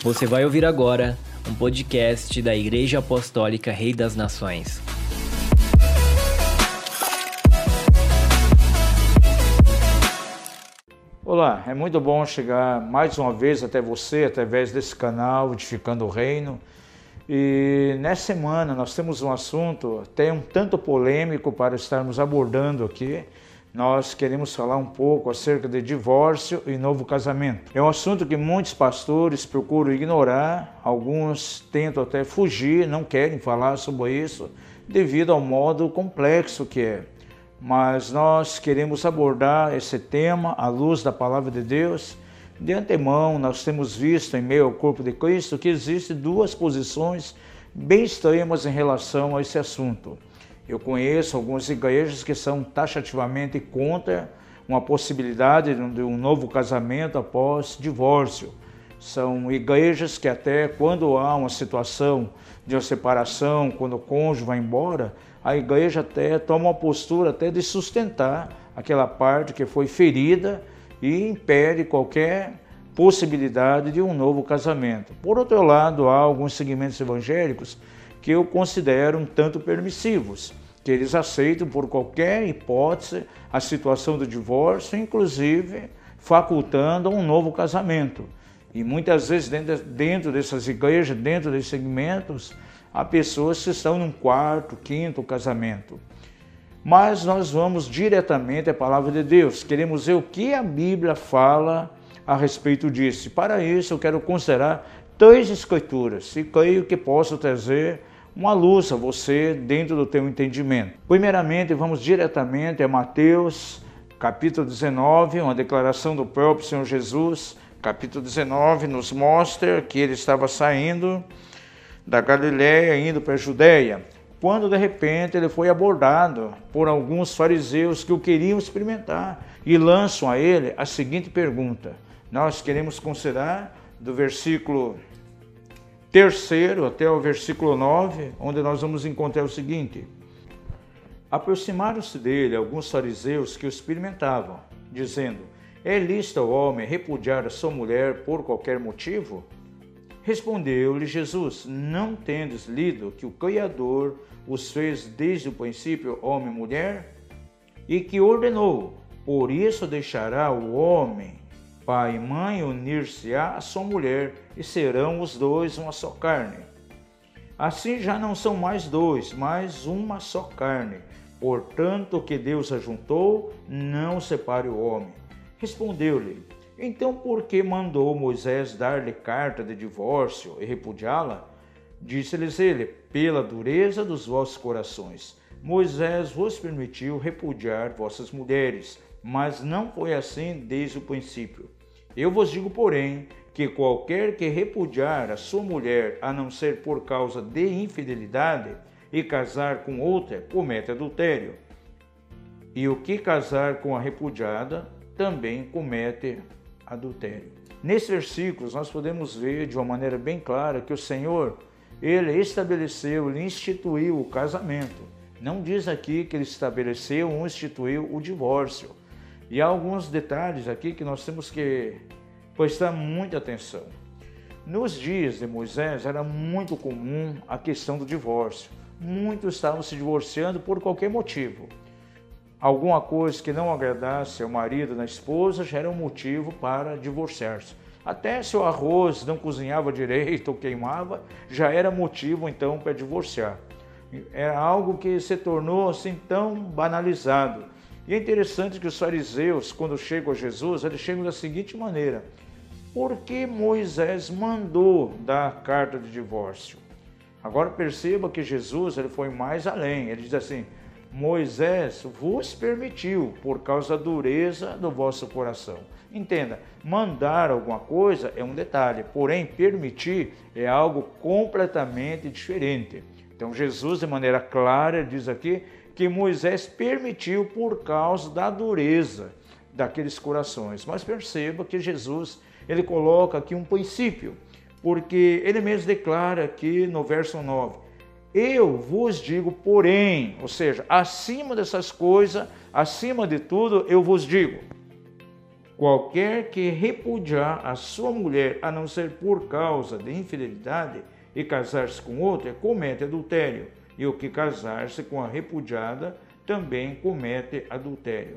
Você vai ouvir agora um podcast da Igreja Apostólica Rei das Nações. Olá, é muito bom chegar mais uma vez até você através desse canal Edificando o Reino. E nessa semana nós temos um assunto até um tanto polêmico para estarmos abordando aqui, nós queremos falar um pouco acerca de divórcio e novo casamento. É um assunto que muitos pastores procuram ignorar, alguns tentam até fugir, não querem falar sobre isso, devido ao modo complexo que é. Mas nós queremos abordar esse tema à luz da palavra de Deus. De antemão, nós temos visto em meio ao corpo de Cristo que existem duas posições bem extremas em relação a esse assunto. Eu conheço algumas igrejas que são taxativamente contra uma possibilidade de um novo casamento após divórcio. São igrejas que até quando há uma situação de uma separação, quando o cônjuge vai embora, a igreja até toma uma postura até de sustentar aquela parte que foi ferida e impede qualquer possibilidade de um novo casamento. Por outro lado, há alguns segmentos evangélicos que eu considero um tanto permissivos, que eles aceitam por qualquer hipótese a situação do divórcio, inclusive facultando um novo casamento. E muitas vezes dentro, dessas igrejas, dentro desses segmentos, há pessoas que estão num quarto, quinto casamento. Mas nós vamos diretamente à palavra de Deus. Queremos ver o que a Bíblia fala a respeito disso. Para isso, eu quero considerar três escrituras e creio que posso trazer uma luz a você dentro do teu entendimento. Primeiramente, vamos diretamente a Mateus, capítulo 19, uma declaração do próprio Senhor Jesus. Capítulo 19 nos mostra que ele estava saindo da Galiléia indo para a Judéia, quando de repente ele foi abordado por alguns fariseus que o queriam experimentar e lançam a ele a seguinte pergunta. Nós queremos considerar do versículo terceiro até o versículo 9, onde nós vamos encontrar o seguinte: Aproximaram-se dele alguns fariseus que o experimentavam, dizendo: É lícito ao homem repudiar a sua mulher por qualquer motivo? Respondeu-lhe Jesus: Não tendes lido que o Criador os fez desde o princípio homem e mulher? E que ordenou: Por isso deixará o homem pai e mãe unir-se-á a sua mulher, e serão os dois uma só carne. Assim já não são mais dois, mas uma só carne. Portanto, o que Deus ajuntou, não separe o homem. Respondeu-lhe: Então, por que mandou Moisés dar-lhe carta de divórcio e repudiá-la? Disse-lhes ele: Pela dureza dos vossos corações. Moisés vos permitiu repudiar vossas mulheres, mas não foi assim desde o princípio. Eu vos digo, porém, que qualquer que repudiar a sua mulher, a não ser por causa de infidelidade, e casar com outra, comete adultério. E o que casar com a repudiada, também comete adultério. Nesses versículos, nós podemos ver de uma maneira bem clara que o Senhor, ele estabeleceu, ele instituiu o casamento. Não diz aqui que ele estabeleceu ou instituiu o divórcio. E há alguns detalhes aqui que nós temos que prestar muita atenção. Nos dias de Moisés era muito comum a questão do divórcio. Muitos estavam se divorciando por qualquer motivo. Alguma coisa que não agradasse ao marido da esposa já era um motivo para divorciar-se. Até se o arroz não cozinhava direito ou queimava, já era motivo então para divorciar. Era algo que se tornou assim tão banalizado e é interessante que os fariseus, quando chegam a Jesus, eles chegam da seguinte maneira: por que Moisés mandou dar a carta de divórcio? Agora perceba que Jesus ele foi mais além. Ele diz assim: Moisés vos permitiu por causa da dureza do vosso coração. Entenda, mandar alguma coisa é um detalhe, porém permitir é algo completamente diferente. Então Jesus, de maneira clara, diz aqui que Moisés permitiu por causa da dureza daqueles corações. Mas perceba que Jesus, ele coloca aqui um princípio, porque ele mesmo declara aqui no verso 9: Eu vos digo, porém, ou seja, acima dessas coisas, acima de tudo, eu vos digo. Qualquer que repudiar a sua mulher, a não ser por causa de infidelidade, e casar-se com outra, comete adultério. E o que casar-se com a repudiada também comete adultério.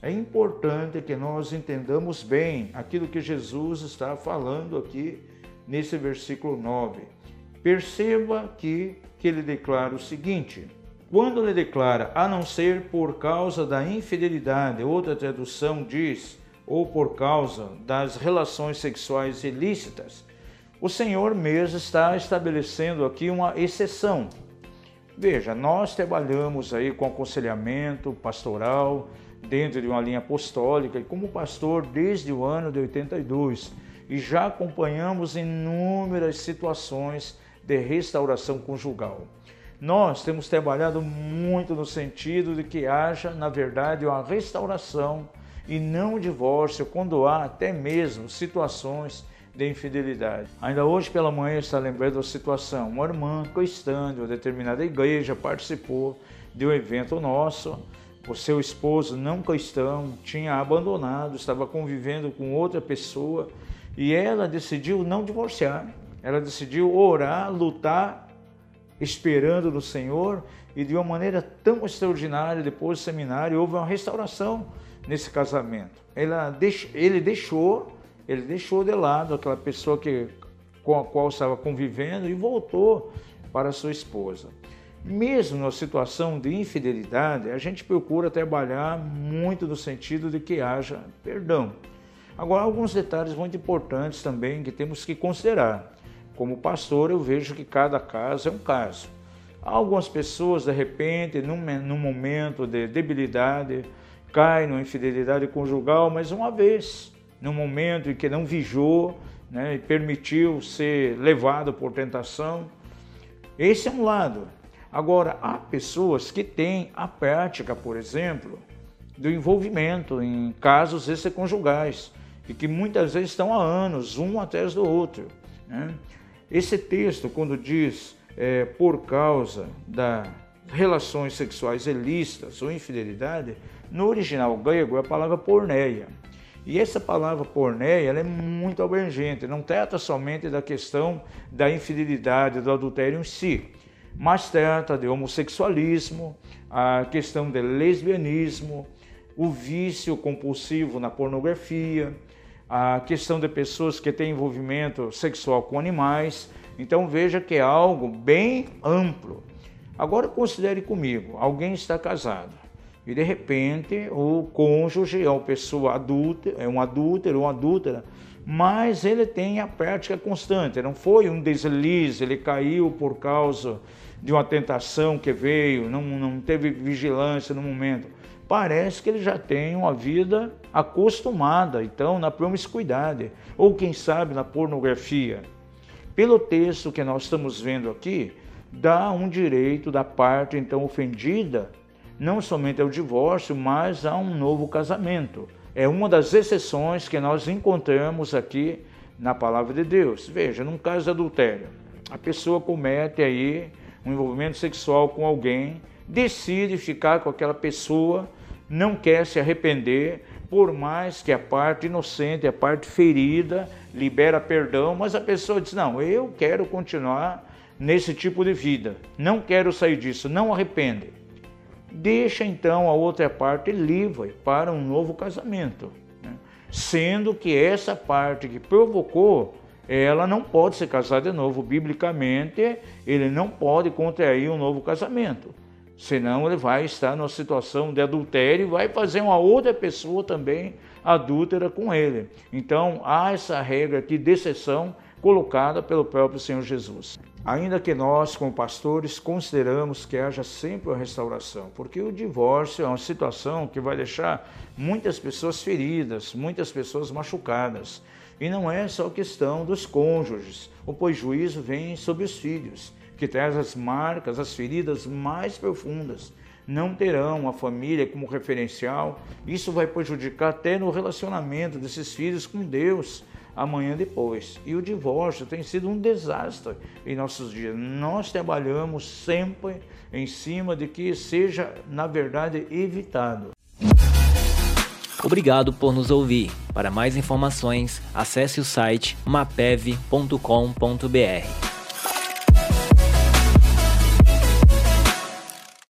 É importante que nós entendamos bem aquilo que Jesus está falando aqui nesse versículo 9. Perceba que, que ele declara o seguinte: quando ele declara, a não ser por causa da infidelidade, outra tradução diz, ou por causa das relações sexuais ilícitas, o Senhor mesmo está estabelecendo aqui uma exceção. Veja, nós trabalhamos aí com aconselhamento pastoral dentro de uma linha apostólica e como pastor desde o ano de 82 e já acompanhamos inúmeras situações de restauração conjugal. Nós temos trabalhado muito no sentido de que haja, na verdade, uma restauração e não o divórcio, quando há até mesmo situações de infidelidade. Ainda hoje pela manhã está lembrando da situação. Uma irmã cristã de uma determinada igreja participou de um evento nosso. O seu esposo, não cristão, tinha abandonado, estava convivendo com outra pessoa e ela decidiu não divorciar. Ela decidiu orar, lutar esperando no Senhor e de uma maneira tão extraordinária, depois do seminário, houve uma restauração nesse casamento. Ela, ele deixou, ele deixou de lado aquela pessoa que, com a qual estava convivendo e voltou para sua esposa. Mesmo na situação de infidelidade, a gente procura trabalhar muito no sentido de que haja perdão. Agora, alguns detalhes muito importantes também que temos que considerar. Como pastor, eu vejo que cada caso é um caso. Algumas pessoas, de repente, num, num momento de debilidade, caem numa infidelidade conjugal, mas uma vez, num momento em que não vigiou né, e permitiu ser levado por tentação. Esse é um lado. Agora, há pessoas que têm a prática, por exemplo, do envolvimento em casos extraconjugais e que muitas vezes estão há anos, um atrás do outro. Né? Esse texto, quando diz é, por causa das relações sexuais ilícitas ou infidelidade, no original grego é a palavra porneia. E essa palavra porneia ela é muito abrangente, não trata somente da questão da infidelidade, do adultério em si, mas trata de homossexualismo, a questão de lesbianismo, o vício compulsivo na pornografia, a questão de pessoas que têm envolvimento sexual com animais. Então veja que é algo bem amplo. Agora considere comigo, alguém está casado e de repente o cônjuge é uma pessoa adulta, é um adúltero ou adúltera, mas ele tem a prática constante, não foi um deslize, ele caiu por causa de uma tentação que veio, não, não teve vigilância no momento parece que ele já tem uma vida acostumada, então, na promiscuidade, ou quem sabe na pornografia. Pelo texto que nós estamos vendo aqui, dá um direito da parte então ofendida, não somente ao divórcio, mas a um novo casamento. É uma das exceções que nós encontramos aqui na palavra de Deus. Veja, num caso de adultério, a pessoa comete aí um envolvimento sexual com alguém, decide ficar com aquela pessoa não quer se arrepender, por mais que a parte inocente, a parte ferida, libera perdão, mas a pessoa diz: Não, eu quero continuar nesse tipo de vida, não quero sair disso, não arrepende. Deixa então a outra parte livre para um novo casamento, né? sendo que essa parte que provocou ela não pode se casar de novo. Biblicamente, ele não pode contrair um novo casamento. Senão ele vai estar numa situação de adultério e vai fazer uma outra pessoa também adúltera com ele. Então há essa regra aqui de exceção colocada pelo próprio Senhor Jesus. Ainda que nós, como pastores, consideramos que haja sempre uma restauração, porque o divórcio é uma situação que vai deixar muitas pessoas feridas, muitas pessoas machucadas. E não é só questão dos cônjuges, o pois juízo vem sobre os filhos que traz as marcas, as feridas mais profundas, não terão a família como referencial. Isso vai prejudicar até no relacionamento desses filhos com Deus amanhã depois. E o divórcio tem sido um desastre em nossos dias. Nós trabalhamos sempre em cima de que seja, na verdade, evitado. Obrigado por nos ouvir. Para mais informações, acesse o site mapev.com.br.